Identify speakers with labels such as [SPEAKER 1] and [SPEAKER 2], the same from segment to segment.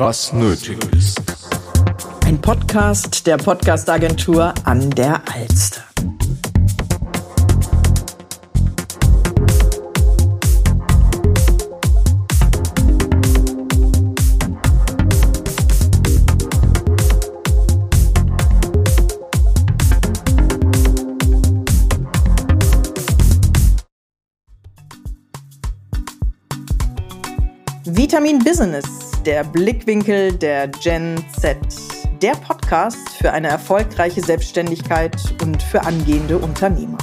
[SPEAKER 1] was nötig ist.
[SPEAKER 2] Ein Podcast der Podcastagentur an der Alster. Vitamin Business, der Blickwinkel der Gen Z. Der Podcast für eine erfolgreiche Selbstständigkeit und für angehende Unternehmer.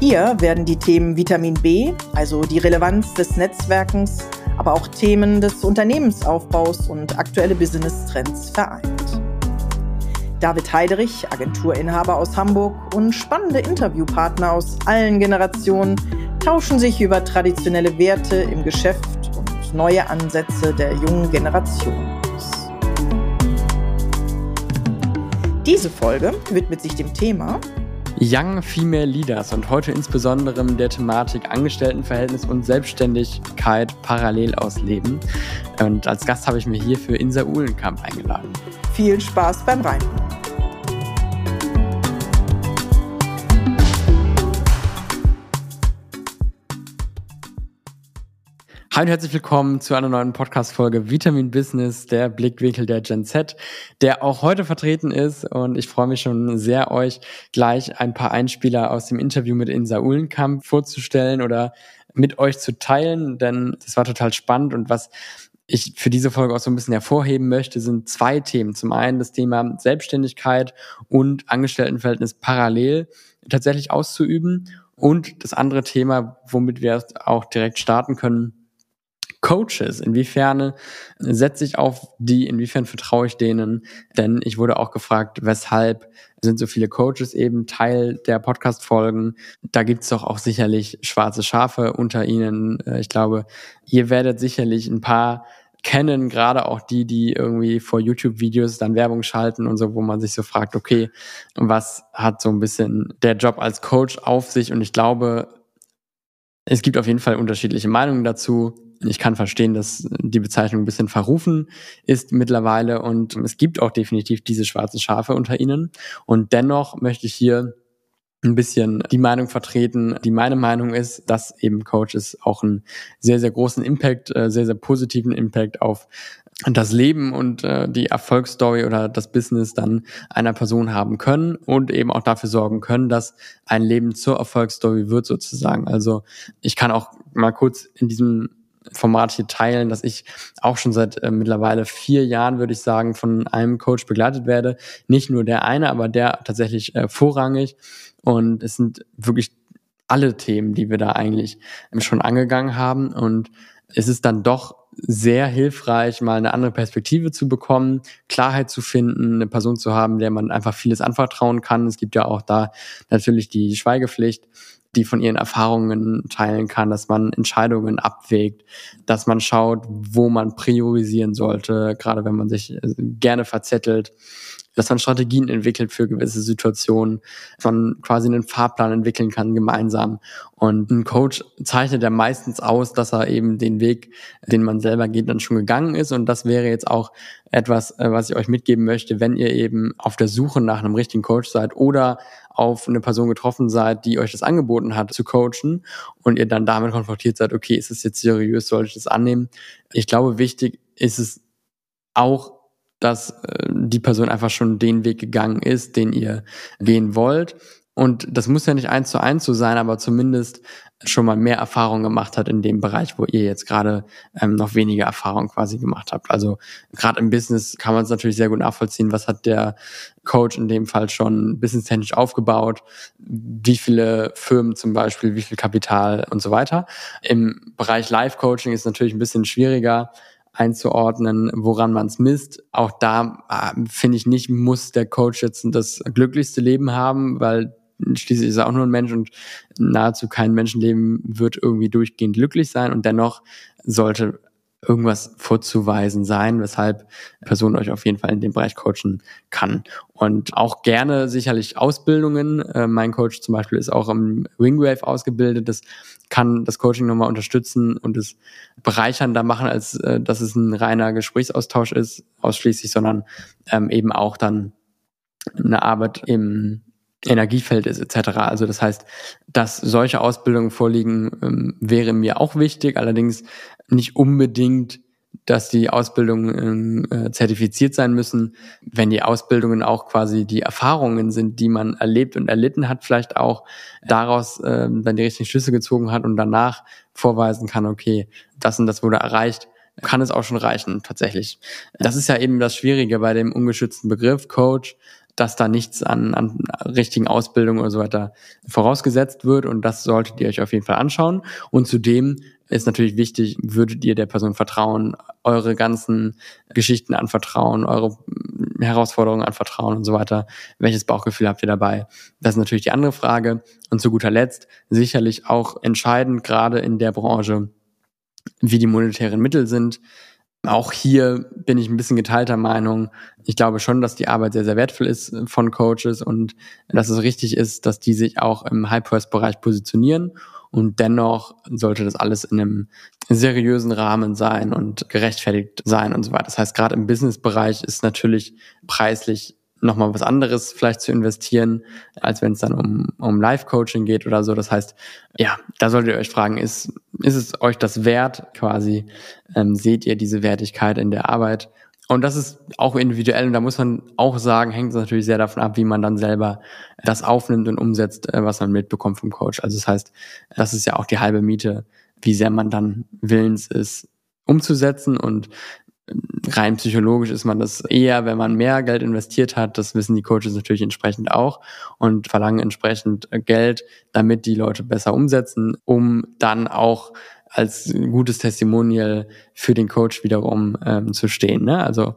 [SPEAKER 2] Hier werden die Themen Vitamin B, also die Relevanz des Netzwerkens, aber auch Themen des Unternehmensaufbaus und aktuelle Business-Trends vereint. David Heiderich, Agenturinhaber aus Hamburg und spannende Interviewpartner aus allen Generationen tauschen sich über traditionelle Werte im Geschäft neue Ansätze der jungen Generation aus. Diese Folge widmet sich dem Thema
[SPEAKER 3] Young Female Leaders und heute insbesondere der Thematik Angestelltenverhältnis und Selbstständigkeit parallel ausleben. Und als Gast habe ich mir hier für Insa Uhlenkamp eingeladen.
[SPEAKER 2] Viel Spaß beim Reinhören.
[SPEAKER 3] Hi und herzlich willkommen zu einer neuen Podcast-Folge Vitamin Business, der Blickwinkel der Gen Z, der auch heute vertreten ist. Und ich freue mich schon sehr, euch gleich ein paar Einspieler aus dem Interview mit Insa Uhlenkamp vorzustellen oder mit euch zu teilen, denn das war total spannend und was ich für diese Folge auch so ein bisschen hervorheben möchte, sind zwei Themen. Zum einen das Thema Selbstständigkeit und Angestelltenverhältnis parallel tatsächlich auszuüben und das andere Thema, womit wir auch direkt starten können, Coaches, inwiefern setze ich auf die, inwiefern vertraue ich denen? Denn ich wurde auch gefragt, weshalb sind so viele Coaches eben Teil der Podcast-Folgen. Da gibt's doch auch sicherlich schwarze Schafe unter ihnen. Äh, ich glaube, ihr werdet sicherlich ein paar kennen, gerade auch die, die irgendwie vor YouTube-Videos dann Werbung schalten und so, wo man sich so fragt, okay, was hat so ein bisschen der Job als Coach auf sich? Und ich glaube, es gibt auf jeden Fall unterschiedliche Meinungen dazu. Ich kann verstehen, dass die Bezeichnung ein bisschen verrufen ist mittlerweile und es gibt auch definitiv diese schwarzen Schafe unter ihnen. Und dennoch möchte ich hier ein bisschen die Meinung vertreten, die meine Meinung ist, dass eben Coaches auch einen sehr, sehr großen Impact, äh, sehr, sehr positiven Impact auf das Leben und äh, die Erfolgsstory oder das Business dann einer Person haben können und eben auch dafür sorgen können, dass ein Leben zur Erfolgsstory wird sozusagen. Also ich kann auch mal kurz in diesem Format hier teilen, dass ich auch schon seit äh, mittlerweile vier Jahren, würde ich sagen, von einem Coach begleitet werde. Nicht nur der eine, aber der tatsächlich äh, vorrangig. Und es sind wirklich alle Themen, die wir da eigentlich schon angegangen haben. Und es ist dann doch sehr hilfreich, mal eine andere Perspektive zu bekommen, Klarheit zu finden, eine Person zu haben, der man einfach vieles anvertrauen kann. Es gibt ja auch da natürlich die Schweigepflicht die von ihren Erfahrungen teilen kann, dass man Entscheidungen abwägt, dass man schaut, wo man priorisieren sollte, gerade wenn man sich äh, gerne verzettelt, dass man Strategien entwickelt für gewisse Situationen, dass man quasi einen Fahrplan entwickeln kann gemeinsam. Und ein Coach zeichnet ja meistens aus, dass er eben den Weg, den man selber geht, dann schon gegangen ist. Und das wäre jetzt auch etwas, äh, was ich euch mitgeben möchte, wenn ihr eben auf der Suche nach einem richtigen Coach seid oder auf eine Person getroffen seid, die euch das angeboten hat, zu coachen und ihr dann damit konfrontiert seid, okay, ist es jetzt seriös, soll ich das annehmen? Ich glaube, wichtig ist es auch, dass äh, die Person einfach schon den Weg gegangen ist, den ihr gehen wollt. Und das muss ja nicht eins zu eins so sein, aber zumindest schon mal mehr Erfahrung gemacht hat in dem Bereich, wo ihr jetzt gerade ähm, noch weniger Erfahrung quasi gemacht habt. Also gerade im Business kann man es natürlich sehr gut nachvollziehen, was hat der Coach in dem Fall schon businesstechnisch aufgebaut, wie viele Firmen zum Beispiel, wie viel Kapital und so weiter. Im Bereich Live-Coaching ist natürlich ein bisschen schwieriger einzuordnen, woran man es misst. Auch da äh, finde ich nicht, muss der Coach jetzt das glücklichste Leben haben, weil schließlich ist er auch nur ein Mensch und nahezu kein Menschenleben wird irgendwie durchgehend glücklich sein und dennoch sollte irgendwas vorzuweisen sein, weshalb Person euch auf jeden Fall in dem Bereich coachen kann. Und auch gerne sicherlich Ausbildungen. Äh, mein Coach zum Beispiel ist auch im Wingwave ausgebildet. Das kann das Coaching nochmal unterstützen und es bereichernder machen, als äh, dass es ein reiner Gesprächsaustausch ist, ausschließlich, sondern ähm, eben auch dann eine Arbeit im Energiefeld ist etc. Also das heißt, dass solche Ausbildungen vorliegen, ähm, wäre mir auch wichtig, allerdings nicht unbedingt, dass die Ausbildungen äh, zertifiziert sein müssen, wenn die Ausbildungen auch quasi die Erfahrungen sind, die man erlebt und erlitten hat, vielleicht auch daraus äh, dann die richtigen Schlüsse gezogen hat und danach vorweisen kann, okay, das und das wurde erreicht, kann es auch schon reichen, tatsächlich. Das ist ja eben das Schwierige bei dem ungeschützten Begriff Coach, dass da nichts an, an richtigen Ausbildung oder so weiter vorausgesetzt wird und das solltet ihr euch auf jeden Fall anschauen. Und zudem ist natürlich wichtig, würdet ihr der Person vertrauen, eure ganzen Geschichten anvertrauen, eure Herausforderungen anvertrauen und so weiter. Welches Bauchgefühl habt ihr dabei? Das ist natürlich die andere Frage. Und zu guter Letzt sicherlich auch entscheidend, gerade in der Branche, wie die monetären Mittel sind. Auch hier bin ich ein bisschen geteilter Meinung. Ich glaube schon, dass die Arbeit sehr, sehr wertvoll ist von Coaches und dass es richtig ist, dass die sich auch im High-Price-Bereich positionieren. Und dennoch sollte das alles in einem seriösen Rahmen sein und gerechtfertigt sein und so weiter. Das heißt, gerade im Business-Bereich ist natürlich preislich nochmal was anderes vielleicht zu investieren, als wenn es dann um, um Live-Coaching geht oder so. Das heißt, ja, da solltet ihr euch fragen, ist, ist es euch das wert quasi? Ähm, seht ihr diese Wertigkeit in der Arbeit? Und das ist auch individuell und da muss man auch sagen, hängt es natürlich sehr davon ab, wie man dann selber das aufnimmt und umsetzt, äh, was man mitbekommt vom Coach. Also das heißt, das ist ja auch die halbe Miete, wie sehr man dann willens ist, umzusetzen und rein psychologisch ist man das eher, wenn man mehr Geld investiert hat. Das wissen die Coaches natürlich entsprechend auch und verlangen entsprechend Geld, damit die Leute besser umsetzen, um dann auch als gutes Testimonial für den Coach wiederum ähm, zu stehen. Ne? Also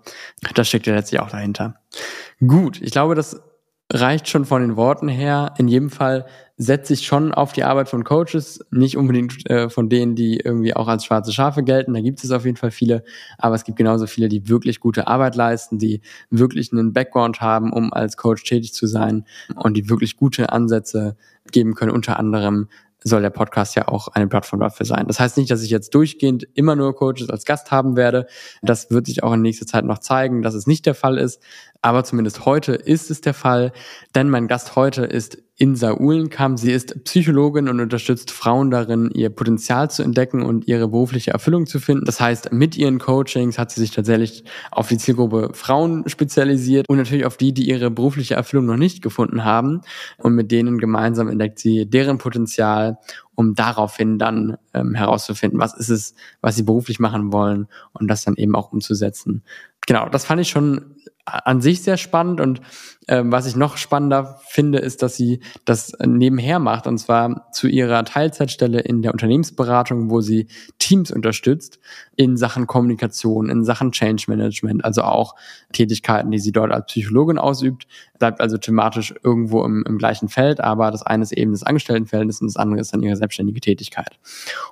[SPEAKER 3] das steckt ja letztlich auch dahinter. Gut, ich glaube, das reicht schon von den Worten her. In jedem Fall setze ich schon auf die Arbeit von Coaches, nicht unbedingt äh, von denen, die irgendwie auch als schwarze Schafe gelten. Da gibt es auf jeden Fall viele, aber es gibt genauso viele, die wirklich gute Arbeit leisten, die wirklich einen Background haben, um als Coach tätig zu sein und die wirklich gute Ansätze geben können, unter anderem soll der Podcast ja auch eine Plattform dafür sein. Das heißt nicht, dass ich jetzt durchgehend immer nur Coaches als Gast haben werde. Das wird sich auch in nächster Zeit noch zeigen, dass es nicht der Fall ist. Aber zumindest heute ist es der Fall, denn mein Gast heute ist Insa Uhlenkamp. Sie ist Psychologin und unterstützt Frauen darin, ihr Potenzial zu entdecken und ihre berufliche Erfüllung zu finden. Das heißt, mit ihren Coachings hat sie sich tatsächlich auf die Zielgruppe Frauen spezialisiert und natürlich auf die, die ihre berufliche Erfüllung noch nicht gefunden haben. Und mit denen gemeinsam entdeckt sie deren Potenzial um daraufhin dann ähm, herauszufinden, was ist es, was sie beruflich machen wollen und das dann eben auch umzusetzen. Genau, das fand ich schon an sich sehr spannend und ähm, was ich noch spannender finde, ist, dass sie das nebenher macht und zwar zu ihrer Teilzeitstelle in der Unternehmensberatung, wo sie Teams unterstützt in Sachen Kommunikation, in Sachen Change Management, also auch Tätigkeiten, die sie dort als Psychologin ausübt, bleibt also thematisch irgendwo im, im gleichen Feld, aber das eine ist eben das Angestelltenverhältnis und das andere ist dann ihre selbstständige Tätigkeit.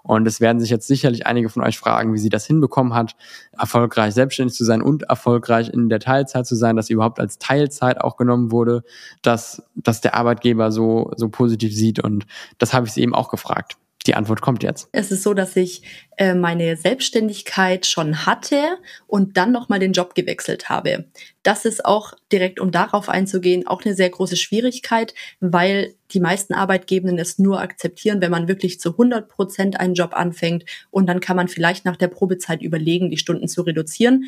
[SPEAKER 3] Und es werden sich jetzt sicherlich einige von euch fragen, wie sie das hinbekommen hat, erfolgreich selbstständig zu sein und erfolgreich in der Teilzeit zu sein, dass sie überhaupt als Teilzeit auch aufgenommen wurde, dass, dass der Arbeitgeber so, so positiv sieht. Und das habe ich sie eben auch gefragt. Die Antwort kommt jetzt.
[SPEAKER 1] Es ist so, dass ich äh, meine Selbstständigkeit schon hatte und dann nochmal den Job gewechselt habe. Das ist auch direkt, um darauf einzugehen, auch eine sehr große Schwierigkeit, weil die meisten Arbeitgebenden es nur akzeptieren, wenn man wirklich zu 100 Prozent einen Job anfängt und dann kann man vielleicht nach der Probezeit überlegen, die Stunden zu reduzieren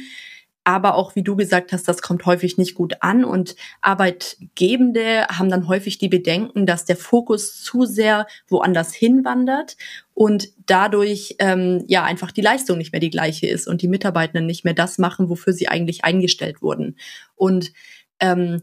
[SPEAKER 1] aber auch, wie du gesagt hast, das kommt häufig nicht gut an und Arbeitgebende haben dann häufig die Bedenken, dass der Fokus zu sehr woanders hinwandert und dadurch ähm, ja einfach die Leistung nicht mehr die gleiche ist und die Mitarbeitenden nicht mehr das machen, wofür sie eigentlich eingestellt wurden. Und ähm,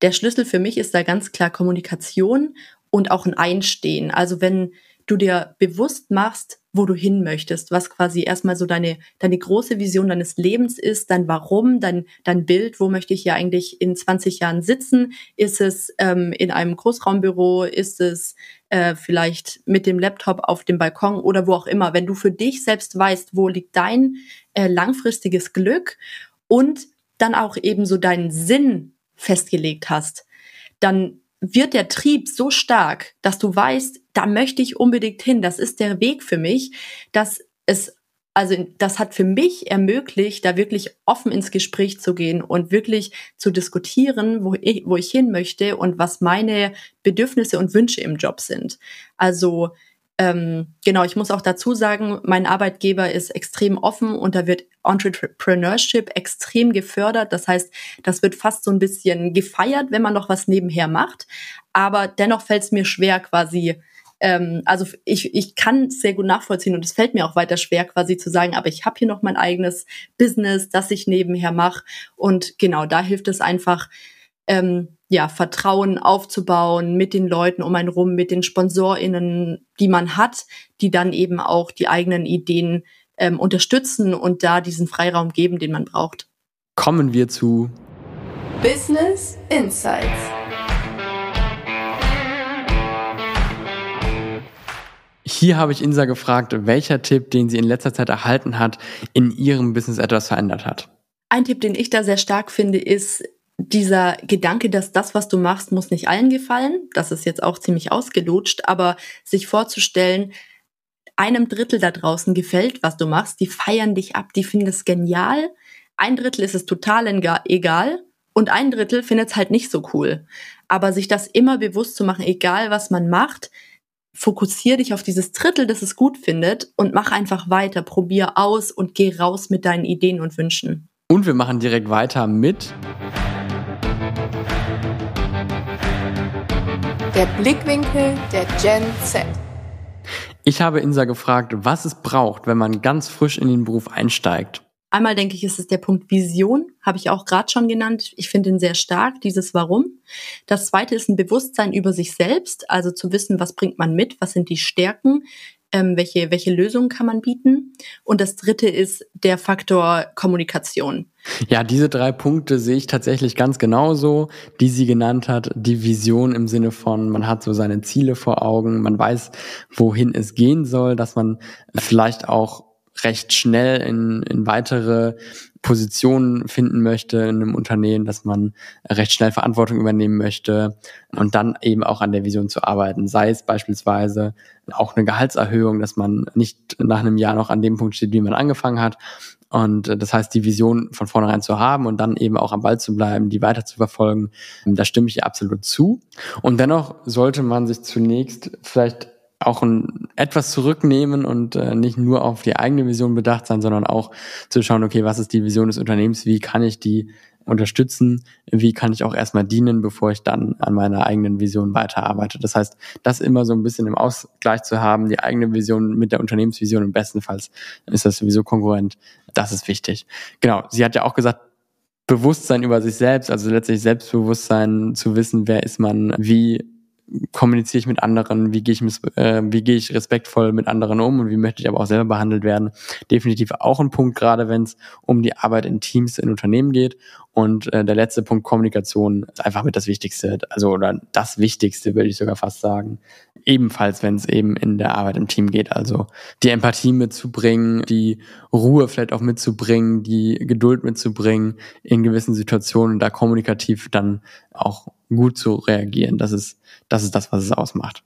[SPEAKER 1] der Schlüssel für mich ist da ganz klar Kommunikation und auch ein Einstehen. Also wenn du dir bewusst machst, wo du hin möchtest, was quasi erstmal so deine, deine große Vision deines Lebens ist, dein Warum, dein, dein Bild, wo möchte ich ja eigentlich in 20 Jahren sitzen? Ist es ähm, in einem Großraumbüro? Ist es äh, vielleicht mit dem Laptop auf dem Balkon oder wo auch immer? Wenn du für dich selbst weißt, wo liegt dein äh, langfristiges Glück und dann auch eben so deinen Sinn festgelegt hast, dann wird der Trieb so stark, dass du weißt, da möchte ich unbedingt hin, das ist der Weg für mich, dass es also das hat für mich ermöglicht, da wirklich offen ins Gespräch zu gehen und wirklich zu diskutieren, wo ich, wo ich hin möchte und was meine Bedürfnisse und Wünsche im Job sind. Also ähm, genau, ich muss auch dazu sagen, mein Arbeitgeber ist extrem offen und da wird Entrepreneurship extrem gefördert. Das heißt, das wird fast so ein bisschen gefeiert, wenn man noch was nebenher macht. Aber dennoch fällt es mir schwer, quasi ähm, also ich, ich kann sehr gut nachvollziehen und es fällt mir auch weiter schwer, quasi zu sagen, aber ich habe hier noch mein eigenes Business, das ich nebenher mache. Und genau, da hilft es einfach, ähm, ja, Vertrauen aufzubauen mit den Leuten um einen rum, mit den SponsorInnen, die man hat, die dann eben auch die eigenen Ideen ähm, unterstützen und da diesen Freiraum geben, den man braucht.
[SPEAKER 3] Kommen wir zu
[SPEAKER 2] Business Insights.
[SPEAKER 3] Hier habe ich Insa gefragt, welcher Tipp, den sie in letzter Zeit erhalten hat, in ihrem Business etwas verändert hat.
[SPEAKER 1] Ein Tipp, den ich da sehr stark finde, ist, dieser Gedanke, dass das, was du machst, muss nicht allen gefallen, das ist jetzt auch ziemlich ausgelutscht, aber sich vorzustellen, einem Drittel da draußen gefällt, was du machst, die feiern dich ab, die finden es genial, ein Drittel ist es total egal und ein Drittel findet es halt nicht so cool. Aber sich das immer bewusst zu machen, egal was man macht, fokussier dich auf dieses Drittel, das es gut findet und mach einfach weiter, probier aus und geh raus mit deinen Ideen und Wünschen.
[SPEAKER 3] Und wir machen direkt weiter mit
[SPEAKER 2] Der Blickwinkel der Gen Z.
[SPEAKER 3] Ich habe Insa gefragt, was es braucht, wenn man ganz frisch in den Beruf einsteigt.
[SPEAKER 1] Einmal denke ich, ist es der Punkt Vision, habe ich auch gerade schon genannt. Ich finde ihn sehr stark, dieses Warum. Das zweite ist ein Bewusstsein über sich selbst, also zu wissen, was bringt man mit, was sind die Stärken, ähm, welche, welche Lösungen kann man bieten. Und das dritte ist der Faktor Kommunikation.
[SPEAKER 3] Ja, diese drei Punkte sehe ich tatsächlich ganz genauso, die sie genannt hat. Die Vision im Sinne von, man hat so seine Ziele vor Augen, man weiß, wohin es gehen soll, dass man vielleicht auch recht schnell in, in weitere Positionen finden möchte in einem Unternehmen, dass man recht schnell Verantwortung übernehmen möchte und dann eben auch an der Vision zu arbeiten. Sei es beispielsweise auch eine Gehaltserhöhung, dass man nicht nach einem Jahr noch an dem Punkt steht, wie man angefangen hat. Und das heißt, die Vision von vornherein zu haben und dann eben auch am Ball zu bleiben, die weiter zu verfolgen, da stimme ich absolut zu. Und dennoch sollte man sich zunächst vielleicht auch ein, etwas zurücknehmen und äh, nicht nur auf die eigene Vision bedacht sein, sondern auch zu schauen, okay, was ist die Vision des Unternehmens, wie kann ich die unterstützen, wie kann ich auch erstmal dienen, bevor ich dann an meiner eigenen Vision weiterarbeite. Das heißt, das immer so ein bisschen im Ausgleich zu haben, die eigene Vision mit der Unternehmensvision, im bestenfalls ist das sowieso konkurrent, das ist wichtig. Genau, sie hat ja auch gesagt, Bewusstsein über sich selbst, also letztlich Selbstbewusstsein zu wissen, wer ist man, wie kommuniziere ich mit anderen, wie gehe ich, äh, wie gehe ich respektvoll mit anderen um und wie möchte ich aber auch selber behandelt werden. Definitiv auch ein Punkt, gerade wenn es um die Arbeit in Teams, in Unternehmen geht. Und äh, der letzte Punkt, Kommunikation, ist einfach mit das Wichtigste, also oder das Wichtigste, würde ich sogar fast sagen. Ebenfalls, wenn es eben in der Arbeit im Team geht. Also die Empathie mitzubringen, die Ruhe vielleicht auch mitzubringen, die Geduld mitzubringen in gewissen Situationen, da kommunikativ dann auch gut zu reagieren. Das ist, das ist das, was es ausmacht.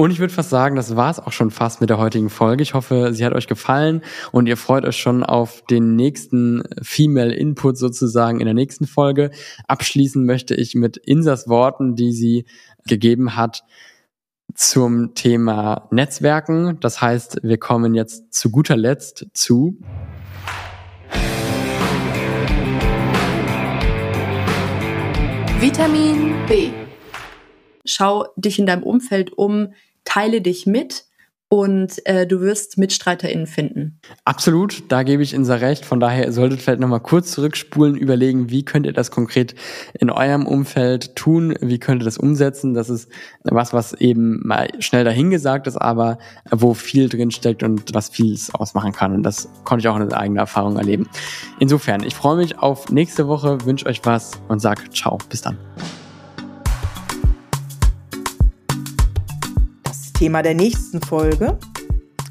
[SPEAKER 3] Und ich würde fast sagen, das war es auch schon fast mit der heutigen Folge. Ich hoffe, sie hat euch gefallen und ihr freut euch schon auf den nächsten Female Input sozusagen in der nächsten Folge. Abschließen möchte ich mit Insas Worten, die sie gegeben hat zum Thema Netzwerken. Das heißt, wir kommen jetzt zu guter Letzt zu
[SPEAKER 2] Vitamin B.
[SPEAKER 1] Schau dich in deinem Umfeld um, teile dich mit und äh, du wirst MitstreiterInnen finden.
[SPEAKER 3] Absolut, da gebe ich Insa recht. Von daher solltet vielleicht nochmal kurz zurückspulen, überlegen, wie könnt ihr das konkret in eurem Umfeld tun, wie könnt ihr das umsetzen. Das ist was, was eben mal schnell dahingesagt ist, aber wo viel drin steckt und was vieles ausmachen kann. Und das konnte ich auch in eigener Erfahrung erleben. Insofern, ich freue mich auf nächste Woche, wünsche euch was und sag ciao, bis dann.
[SPEAKER 2] Thema der nächsten Folge.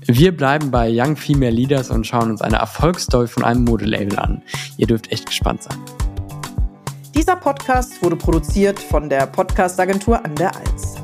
[SPEAKER 3] Wir bleiben bei Young Female Leaders und schauen uns eine Erfolgsstory von einem Modelabel an. Ihr dürft echt gespannt sein.
[SPEAKER 2] Dieser Podcast wurde produziert von der Podcastagentur an der Alz.